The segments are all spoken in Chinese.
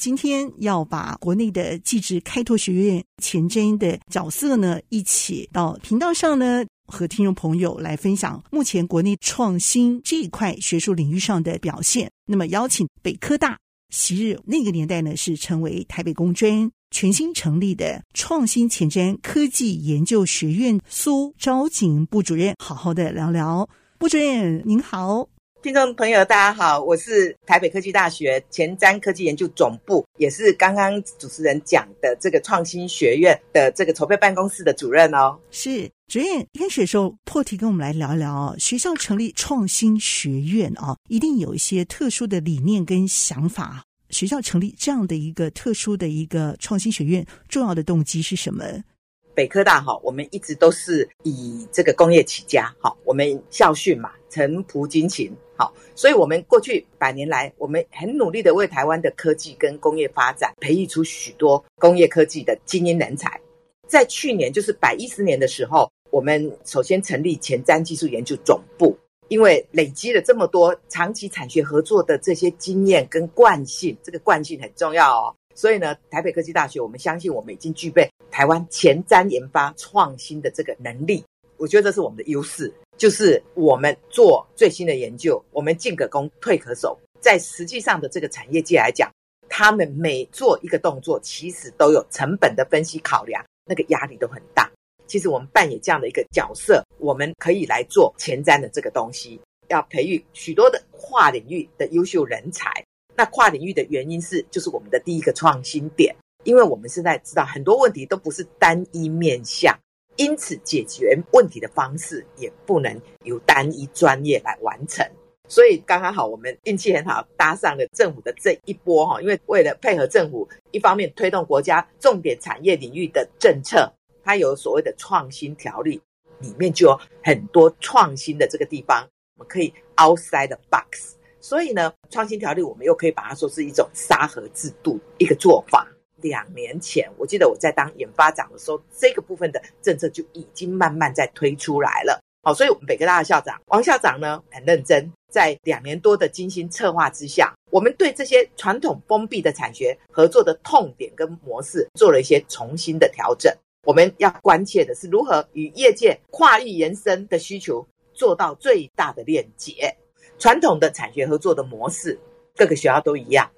今天要把国内的技职开拓学院前瞻的角色呢，一起到频道上呢，和听众朋友来分享目前国内创新这一块学术领域上的表现。那么邀请北科大昔日那个年代呢，是成为台北工专全新成立的创新前瞻科技研究学院苏昭景部主任，好好的聊聊。部主任您好。听众朋友，大家好，我是台北科技大学前瞻科技研究总部，也是刚刚主持人讲的这个创新学院的这个筹备办公室的主任哦。是主任，一开始的时候破题跟我们来聊一聊哦。学校成立创新学院啊，一定有一些特殊的理念跟想法。学校成立这样的一个特殊的一个创新学院，重要的动机是什么？北科大哈，我们一直都是以这个工业起家，哈，我们校训嘛，诚朴精勤，好，所以我们过去百年来，我们很努力的为台湾的科技跟工业发展培育出许多工业科技的精英人才。在去年，就是百一十年的时候，我们首先成立前瞻技术研究总部，因为累积了这么多长期产学合作的这些经验跟惯性，这个惯性很重要哦。所以呢，台北科技大学，我们相信我们已经具备台湾前瞻研发创新的这个能力。我觉得这是我们的优势，就是我们做最新的研究，我们进可攻，退可守。在实际上的这个产业界来讲，他们每做一个动作，其实都有成本的分析考量，那个压力都很大。其实我们扮演这样的一个角色，我们可以来做前瞻的这个东西，要培育许多的跨领域的优秀人才。那跨领域的原因是，就是我们的第一个创新点，因为我们现在知道很多问题都不是单一面向，因此解决问题的方式也不能由单一专业来完成。所以刚刚好，我们运气很好，搭上了政府的这一波哈，因为为了配合政府，一方面推动国家重点产业领域的政策，它有所谓的创新条例，里面就有很多创新的这个地方，我们可以 outside the box。所以呢，创新条例我们又可以把它说是一种沙盒制度一个做法。两年前，我记得我在当研发长的时候，这个部分的政策就已经慢慢在推出来了。好，所以我们北科大的校长王校长呢，很认真，在两年多的精心策划之下，我们对这些传统封闭的产学合作的痛点跟模式做了一些重新的调整。我们要关切的是如何与业界跨域延伸的需求做到最大的链接。传统的产学合作的模式，各个学校都一样，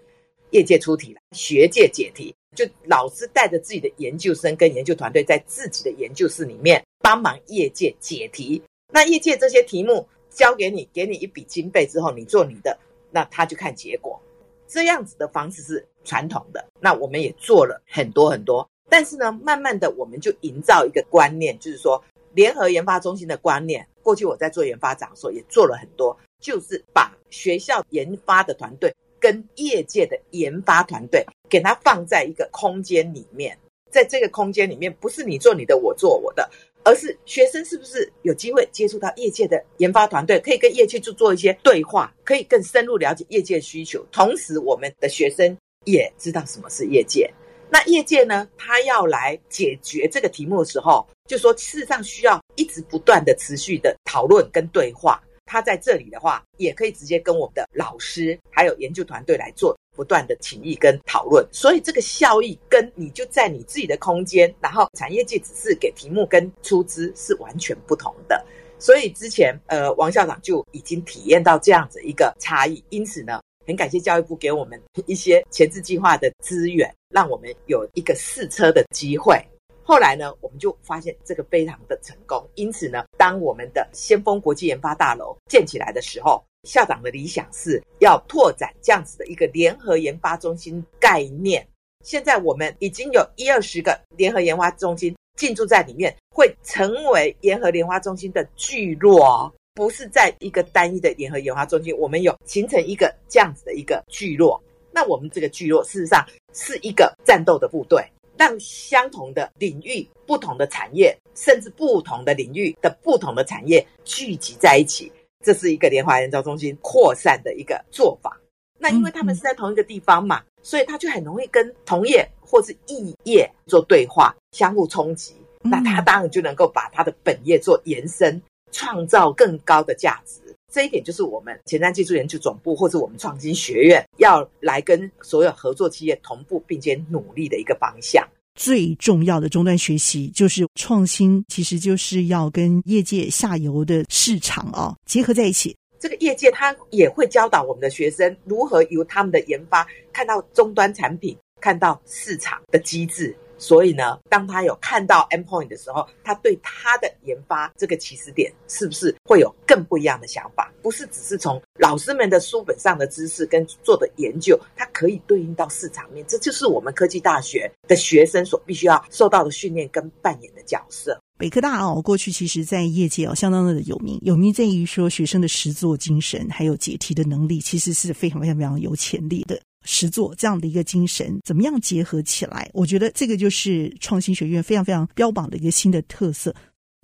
业界出题了，学界解题，就老师带着自己的研究生跟研究团队，在自己的研究室里面帮忙业界解题。那业界这些题目交给你，给你一笔经费之后，你做你的，那他就看结果。这样子的方式是传统的。那我们也做了很多很多，但是呢，慢慢的我们就营造一个观念，就是说联合研发中心的观念。过去我在做研发长的时候，也做了很多。就是把学校研发的团队跟业界的研发团队给它放在一个空间里面，在这个空间里面，不是你做你的，我做我的，而是学生是不是有机会接触到业界的研发团队，可以跟业界去做一些对话，可以更深入了解业界需求。同时，我们的学生也知道什么是业界。那业界呢，他要来解决这个题目的时候，就说事实上需要一直不断的持续的讨论跟对话。他在这里的话，也可以直接跟我们的老师还有研究团队来做不断的请益跟讨论，所以这个效益跟你就在你自己的空间，然后产业界只是给题目跟出资是完全不同的。所以之前呃王校长就已经体验到这样子一个差异，因此呢，很感谢教育部给我们一些前置计划的资源，让我们有一个试车的机会。后来呢，我们就发现这个非常的成功。因此呢，当我们的先锋国际研发大楼建起来的时候，校长的理想是要拓展这样子的一个联合研发中心概念。现在我们已经有一二十个联合研发中心进驻在里面，会成为联合研发中心的聚落，不是在一个单一的联合研发中心，我们有形成一个这样子的一个聚落。那我们这个聚落事实上是一个战斗的部队。让相同的领域、不同的产业，甚至不同的领域的不同的产业聚集在一起，这是一个联华研发中心扩散的一个做法。那因为他们是在同一个地方嘛，所以他就很容易跟同业或是异业做对话，相互冲击。那他当然就能够把他的本业做延伸，创造更高的价值。这一点就是我们前瞻技术研究总部或者我们创新学院要来跟所有合作企业同步并且努力的一个方向。最重要的终端学习就是创新，其实就是要跟业界下游的市场啊结合在一起。这个业界他也会教导我们的学生如何由他们的研发看到终端产品，看到市场的机制。所以呢，当他有看到 endpoint 的时候，他对他的研发这个起始点是不是会有更不一样的想法？不是只是从老师们的书本上的知识跟做的研究，它可以对应到市场面。这就是我们科技大学的学生所必须要受到的训练跟扮演的角色。北科大哦，过去其实在业界哦相当的有名，有名在于说学生的实作精神还有解题的能力，其实是非常非常非常有潜力的。实作这样的一个精神，怎么样结合起来？我觉得这个就是创新学院非常非常标榜的一个新的特色，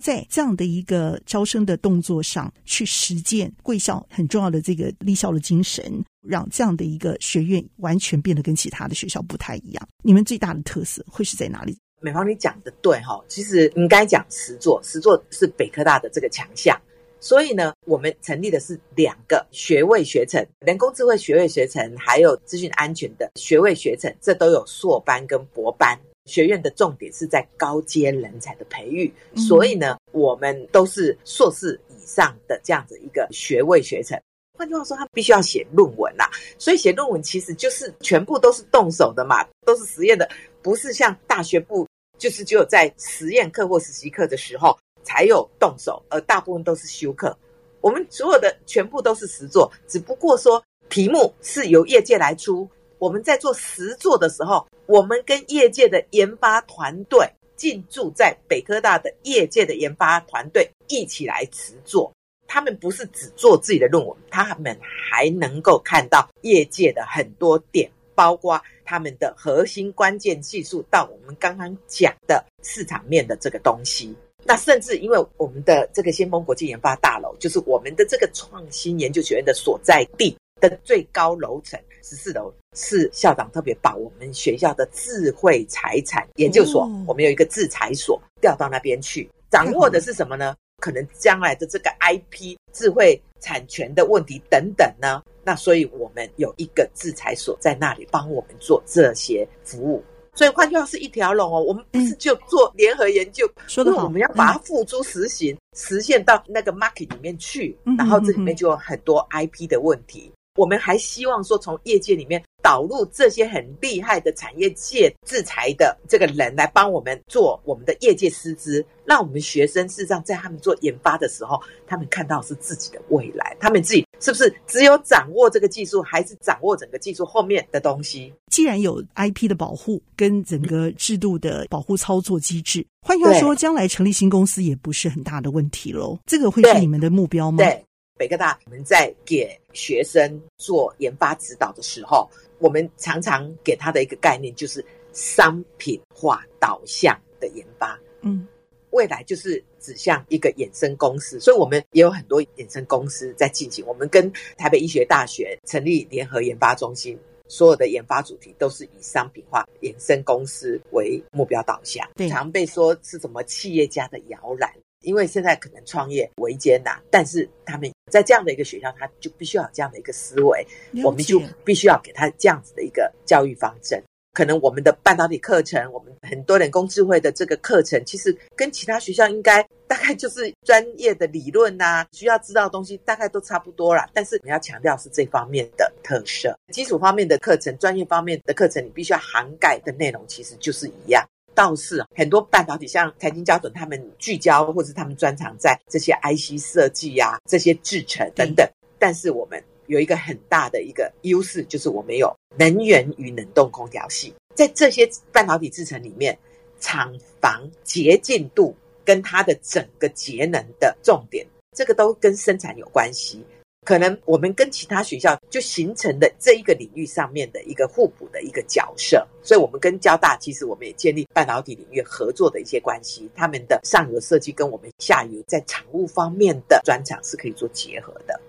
在这样的一个招生的动作上去实践贵校很重要的这个立校的精神，让这样的一个学院完全变得跟其他的学校不太一样。你们最大的特色会是在哪里？美芳，你讲的对哈，其实应该讲实作，实作是北科大的这个强项。所以呢，我们成立的是两个学位学程，人工智慧学位学程，还有资讯安全的学位学程，这都有硕班跟博班。学院的重点是在高阶人才的培育，所以呢，我们都是硕士以上的这样子一个学位学程。换句话说，他必须要写论文啦，所以写论文其实就是全部都是动手的嘛，都是实验的，不是像大学部，就是只有在实验课或实习课的时候。才有动手，而大部分都是休课。我们所有的全部都是实作，只不过说题目是由业界来出。我们在做实作的时候，我们跟业界的研发团队进驻在北科大的业界的研发团队一起来实作。他们不是只做自己的论文，他们还能够看到业界的很多点，包括他们的核心关键技术到我们刚刚讲的市场面的这个东西。那甚至因为我们的这个先锋国际研发大楼，就是我们的这个创新研究学院的所在地的最高楼层十四楼，是校长特别把我们学校的智慧财产研究所，我们有一个智财所调到那边去，掌握的是什么呢？可能将来的这个 IP 智慧产权的问题等等呢？那所以我们有一个智财所在那里帮我们做这些服务。所以换句话是一条龙哦，我们不是就做联合研究，说的好，我们要把它付诸实行，实现到那个 market 里面去，然后这里面就有很多 IP 的问题。我们还希望说，从业界里面导入这些很厉害的产业界制裁的这个人来帮我们做我们的业界师资，让我们学生事实上在他们做研发的时候，他们看到是自己的未来，他们自己是不是只有掌握这个技术，还是掌握整个技术后面的东西？既然有 IP 的保护跟整个制度的保护操作机制，换句话说，将来成立新公司也不是很大的问题喽。这个会是你们的目标吗？对。对北科大，我们在给学生做研发指导的时候，我们常常给他的一个概念就是商品化导向的研发。嗯，未来就是指向一个衍生公司，所以我们也有很多衍生公司在进行。我们跟台北医学大学成立联合研发中心，所有的研发主题都是以商品化衍生公司为目标导向。常被说是什么企业家的摇篮。因为现在可能创业维艰呐，但是他们在这样的一个学校，他就必须要有这样的一个思维，我们就必须要给他这样子的一个教育方针。可能我们的半导体课程，我们很多人工智慧的这个课程，其实跟其他学校应该大概就是专业的理论呐，需要知道的东西大概都差不多啦。但是你要强调是这方面的特色，基础方面的课程，专业方面的课程，你必须要涵盖的内容其实就是一样。倒是很多半导体，像财经焦准，他们聚焦或者他们专长在这些 IC 设计呀、这些制程等等。但是我们有一个很大的一个优势，就是我们有能源与冷冻空调系。在这些半导体制程里面，厂房洁净度跟它的整个节能的重点，这个都跟生产有关系。可能我们跟其他学校就形成的这一个领域上面的一个互补的一个角色，所以我们跟交大其实我们也建立半导体领域合作的一些关系，他们的上游设计跟我们下游在产物方面的专长是可以做结合的。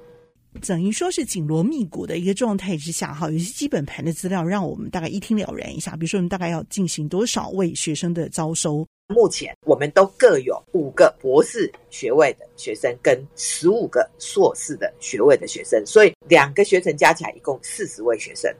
等于说是紧锣密鼓的一个状态之下，哈，有些基本盘的资料让我们大概一听了然一下。比如说，我们大概要进行多少位学生的招收？目前我们都各有五个博士学位的学生跟十五个硕士的学位的学生，所以两个学程加起来一共四十位学生。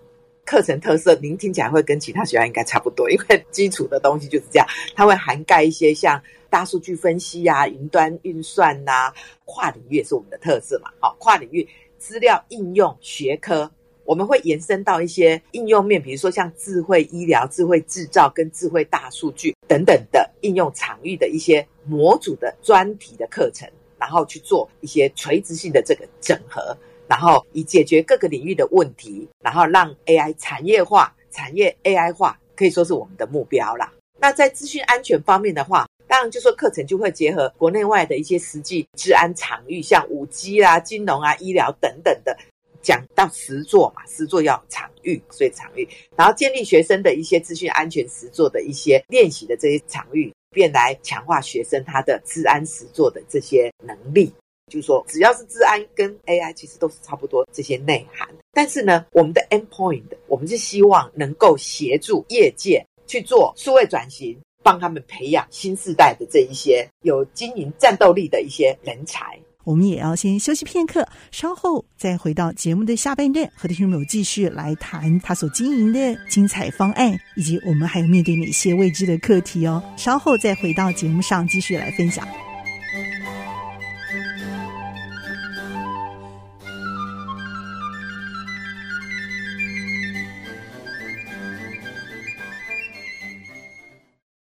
课程特色您听起来会跟其他学校应该差不多，因为基础的东西就是这样，它会涵盖一些像大数据分析啊、云端运算呐、跨领域也是我们的特色嘛。好，跨领域。资料应用学科，我们会延伸到一些应用面，比如说像智慧医疗、智慧制造跟智慧大数据等等的应用场域的一些模组的专题的课程，然后去做一些垂直性的这个整合，然后以解决各个领域的问题，然后让 AI 产业化、产业 AI 化，可以说是我们的目标啦。那在资讯安全方面的话，当然，就说课程就会结合国内外的一些实际治安场域，像五 G 啦、金融啊、医疗等等的，讲到实作嘛，实作要场域，所以场域，然后建立学生的一些资讯安全实作的一些练习的这些场域，便来强化学生他的治安实作的这些能力。就是说，只要是治安跟 AI，其实都是差不多这些内涵。但是呢，我们的 endpoint，我们是希望能够协助业界去做数位转型。帮他们培养新世代的这一些有经营战斗力的一些人才。我们也要先休息片刻，稍后再回到节目的下半段，和听众朋友继续来谈他所经营的精彩方案，以及我们还有面对哪些未知的课题哦。稍后再回到节目上继续来分享。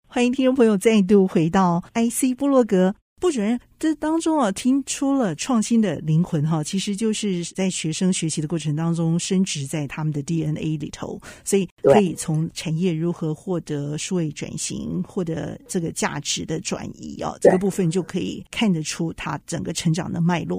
欢迎听众朋友再度回到 IC 部落格，部主任这当中啊，听出了创新的灵魂哈，其实就是在学生学习的过程当中，升值在他们的 DNA 里头，所以可以从产业如何获得数位转型，获得这个价值的转移啊，这个部分就可以看得出它整个成长的脉络。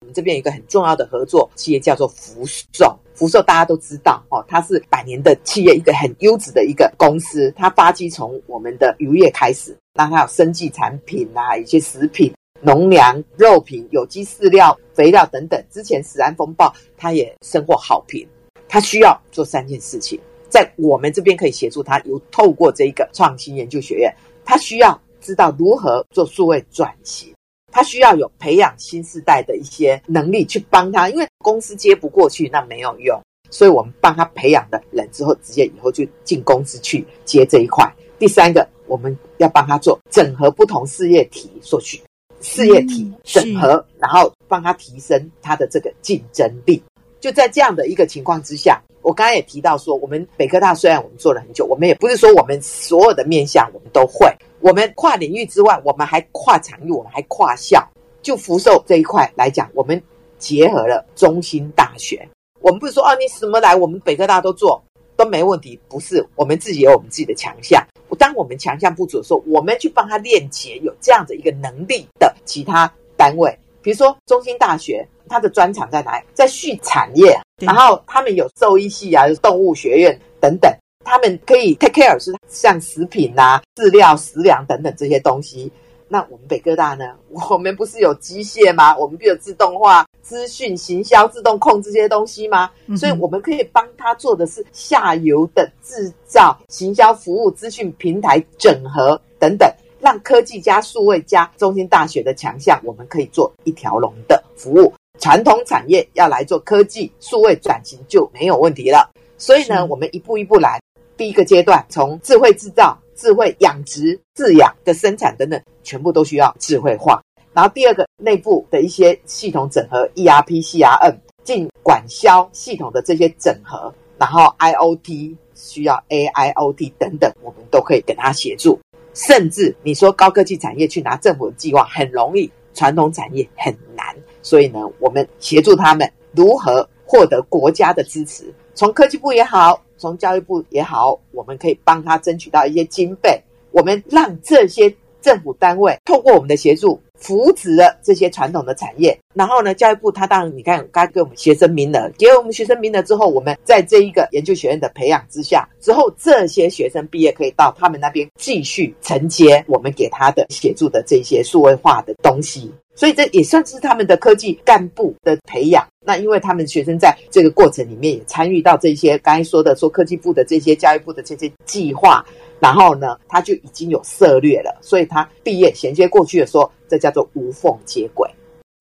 我们这边有一个很重要的合作企业，叫做福寿。福寿大家都知道哦，它是百年的企业，一个很优质的一个公司。它发迹从我们的渔业开始，那它有生技产品啊，一些食品、农粮、肉品、有机饲料、肥料等等。之前食安风暴，它也收获好评。它需要做三件事情，在我们这边可以协助它，有透过这一个创新研究学院，它需要知道如何做数位转型。他需要有培养新世代的一些能力去帮他，因为公司接不过去，那没有用，所以我们帮他培养的人之后，直接以后就进公司去接这一块。第三个，我们要帮他做整合不同事业体所需事业体整合，然后帮他提升他的这个竞争力。就在这样的一个情况之下，我刚才也提到说，我们北科大虽然我们做了很久，我们也不是说我们所有的面向我们都会。我们跨领域之外，我们还跨场域，我们还跨校。就福寿这一块来讲，我们结合了中心大学。我们不是说哦，你什么来，我们北科大都做都没问题。不是，我们自己有我们自己的强项。当我们强项不足的时候，我们去帮他链接有这样的一个能力的其他单位，比如说中兴大学，它的专长在哪里？在畜产业，然后他们有兽医系啊，动物学院等等。他们可以 take care 是像食品啊、饲料、食粮等等这些东西。那我们北科大呢？我们不是有机械吗？我们不有自动化、资讯、行销、自动控制这些东西吗？嗯、所以我们可以帮他做的是下游的制造、行销服务、资讯平台整合等等，让科技加数位加中兴大学的强项，我们可以做一条龙的服务。传统产业要来做科技数位转型就没有问题了。所以呢，我们一步一步来。第一个阶段，从智慧制造、智慧养殖、饲养的生产等等，全部都需要智慧化。然后第二个，内部的一些系统整合，ERP、CRM、进管销系统的这些整合，然后 IoT 需要 AIoT 等等，我们都可以给他协助。甚至你说高科技产业去拿政府的计划很容易，传统产业很难。所以呢，我们协助他们如何获得国家的支持，从科技部也好。从教育部也好，我们可以帮他争取到一些经费。我们让这些政府单位透过我们的协助，扶植了这些传统的产业。然后呢，教育部他当然你看，刚给我们学生名额，给我们学生名额之后，我们在这一个研究学院的培养之下，之后这些学生毕业可以到他们那边继续承接我们给他的协助的这些数位化的东西。所以这也算是他们的科技干部的培养。那因为他们学生在这个过程里面也参与到这些刚才说的说科技部的这些教育部的这些计划，然后呢，他就已经有策略了。所以他毕业衔接过去的时候，这叫做无缝接轨。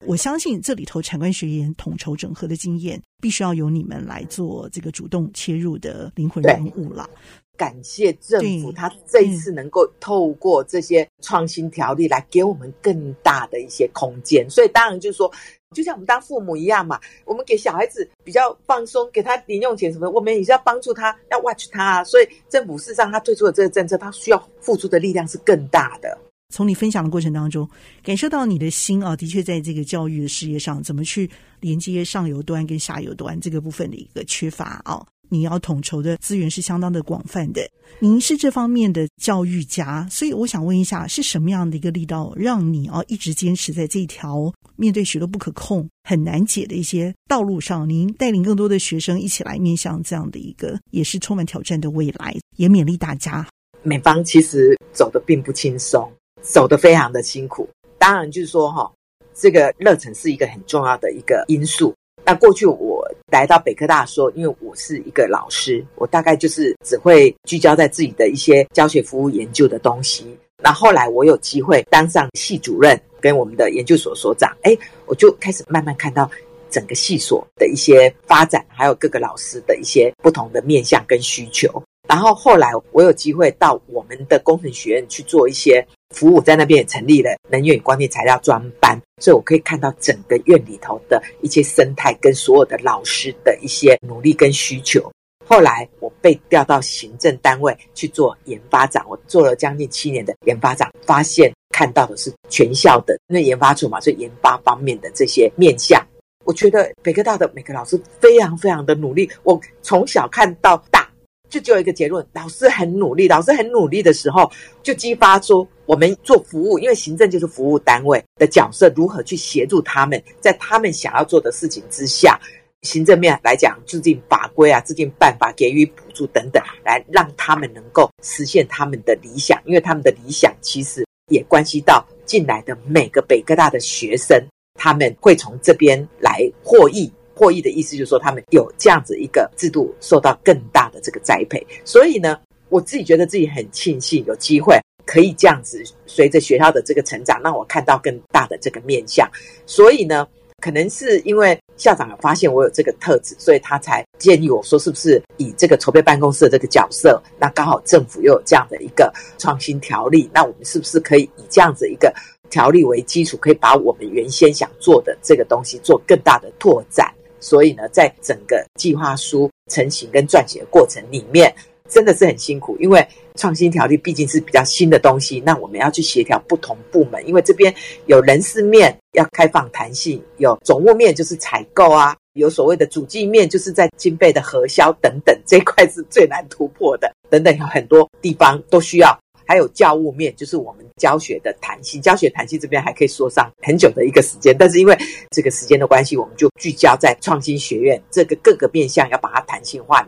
我相信这里头产官学研统筹整合的经验，必须要由你们来做这个主动切入的灵魂人物了。感谢政府，他这一次能够透过这些创新条例来给我们更大的一些空间，所以当然就是说，就像我们当父母一样嘛，我们给小孩子比较放松，给他零用钱什么，我们也是要帮助他，要 watch 他，所以政府事实上他推出的这个政策，他需要付出的力量是更大的。从你分享的过程当中，感受到你的心啊，的确在这个教育的事业上，怎么去连接上游端跟下游端这个部分的一个缺乏啊。你要统筹的资源是相当的广泛的，您是这方面的教育家，所以我想问一下，是什么样的一个力道，让你啊一直坚持在这一条面对许多不可控、很难解的一些道路上？您带领更多的学生一起来面向这样的一个也是充满挑战的未来，也勉励大家。美方其实走得并不轻松，走得非常的辛苦。当然，就是说哈，这个热忱是一个很重要的一个因素。那过去我来到北科大说，因为我是一个老师，我大概就是只会聚焦在自己的一些教学服务研究的东西。那后来我有机会当上系主任，跟我们的研究所所长，哎，我就开始慢慢看到整个系所的一些发展，还有各个老师的一些不同的面向跟需求。然后后来我有机会到我们的工程学院去做一些服务，在那边也成立了能源与光电材料专班，所以我可以看到整个院里头的一些生态跟所有的老师的一些努力跟需求。后来我被调到行政单位去做研发长，我做了将近七年的研发长，发现看到的是全校的那研发处嘛，所以研发方面的这些面向，我觉得北科大的每个老师非常非常的努力，我从小看到大。就只有一个结论：老师很努力。老师很努力的时候，就激发出我们做服务，因为行政就是服务单位的角色，如何去协助他们，在他们想要做的事情之下，行政面来讲，制定法规啊，制定办法，给予补助等等，来让他们能够实现他们的理想。因为他们的理想其实也关系到进来的每个北科大的学生，他们会从这边来获益。获益的意思就是说，他们有这样子一个制度，受到更大的这个栽培。所以呢，我自己觉得自己很庆幸有机会可以这样子，随着学校的这个成长，让我看到更大的这个面向。所以呢，可能是因为校长有发现我有这个特质，所以他才建议我说，是不是以这个筹备办公室的这个角色，那刚好政府又有这样的一个创新条例，那我们是不是可以以这样子一个条例为基础，可以把我们原先想做的这个东西做更大的拓展？所以呢，在整个计划书成型跟撰写的过程里面，真的是很辛苦，因为创新条例毕竟是比较新的东西，那我们要去协调不同部门，因为这边有人事面要开放弹性，有总务面就是采购啊，有所谓的主计面就是在经费的核销等等，这一块是最难突破的，等等有很多地方都需要。还有教务面，就是我们教学的弹性，教学弹性这边还可以说上很久的一个时间，但是因为这个时间的关系，我们就聚焦在创新学院这个各个面向，要把它弹性化。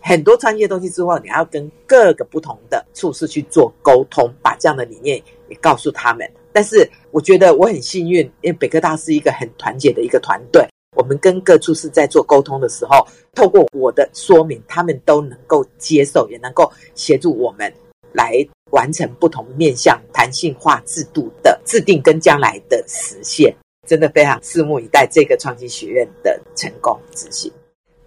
很多创业东西之后，你要跟各个不同的处室去做沟通，把这样的理念也告诉他们。但是我觉得我很幸运，因为北科大是一个很团结的一个团队，我们跟各处室在做沟通的时候，透过我的说明，他们都能够接受，也能够协助我们来。完成不同面向弹性化制度的制定跟将来的实现，真的非常拭目以待这个创新学院的成功执行。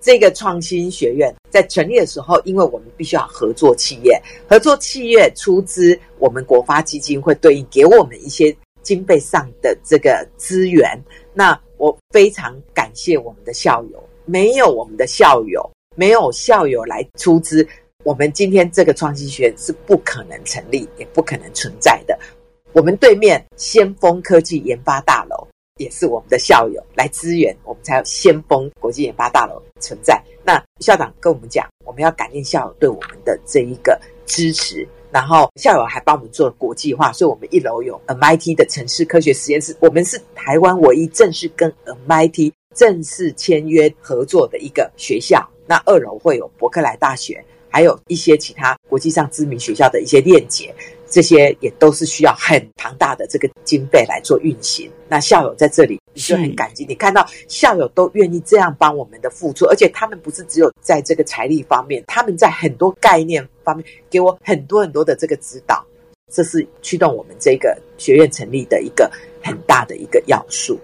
这个创新学院在成立的时候，因为我们必须要合作企业，合作企业出资，我们国发基金会对应给我们一些经费上的这个资源。那我非常感谢我们的校友，没有我们的校友，没有校友来出资。我们今天这个创新学院是不可能成立，也不可能存在的。我们对面先锋科技研发大楼也是我们的校友来支援，我们才有先锋国际研发大楼存在。那校长跟我们讲，我们要感谢校友对我们的这一个支持。然后校友还帮我们做了国际化，所以我们一楼有 MIT 的城市科学实验室，我们是台湾唯一正式跟 MIT 正式签约合作的一个学校。那二楼会有伯克莱大学，还有一些其他国际上知名学校的一些链接。这些也都是需要很庞大的这个经费来做运行。那校友在这里，你就很感激。你看到校友都愿意这样帮我们的付出，而且他们不是只有在这个财力方面，他们在很多概念方面给我很多很多的这个指导。这是驱动我们这个学院成立的一个很大的一个要素。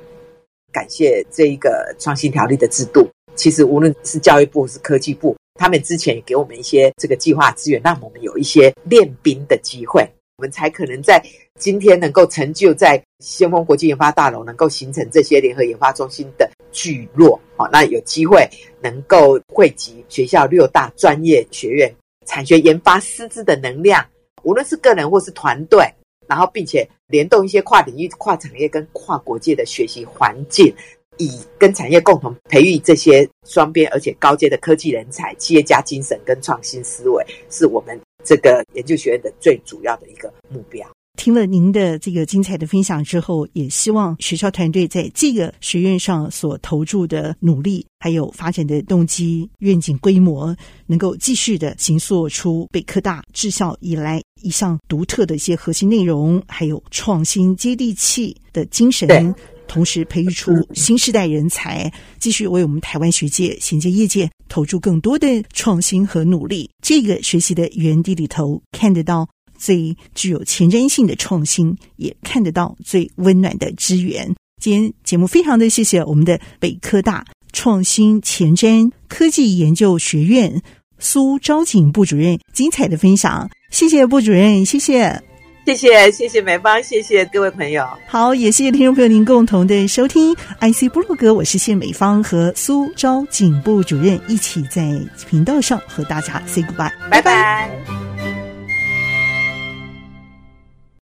感谢这一个创新条例的制度。其实无论是教育部是科技部。他们之前也给我们一些这个计划资源，让我们有一些练兵的机会，我们才可能在今天能够成就在先锋国际研发大楼能够形成这些联合研发中心的聚落。好，那有机会能够汇集学校六大专业学院产学研发师资的能量，无论是个人或是团队，然后并且联动一些跨领域、跨产业跟跨国界的学习环境。以跟产业共同培育这些双边而且高阶的科技人才、企业家精神跟创新思维，是我们这个研究学院的最主要的一个目标。听了您的这个精彩的分享之后，也希望学校团队在这个学院上所投注的努力，还有发展的动机、愿景、规模，能够继续的形塑出北科大治校以来一项独特的一些核心内容，还有创新接地气的精神。同时培育出新时代人才，继续为我们台湾学界衔接业界，投注更多的创新和努力。这个学习的园地里头，看得到最具有前瞻性的创新，也看得到最温暖的支援。今天节目非常的谢谢我们的北科大创新前瞻科技研究学院苏昭景部主任精彩的分享，谢谢部主任，谢谢。谢谢，谢谢美芳，谢谢各位朋友。好，也谢谢听众朋友您共同的收听。IC 部落格，我是谢美芳和苏昭警部主任一起在频道上和大家 say goodbye，拜拜。拜拜。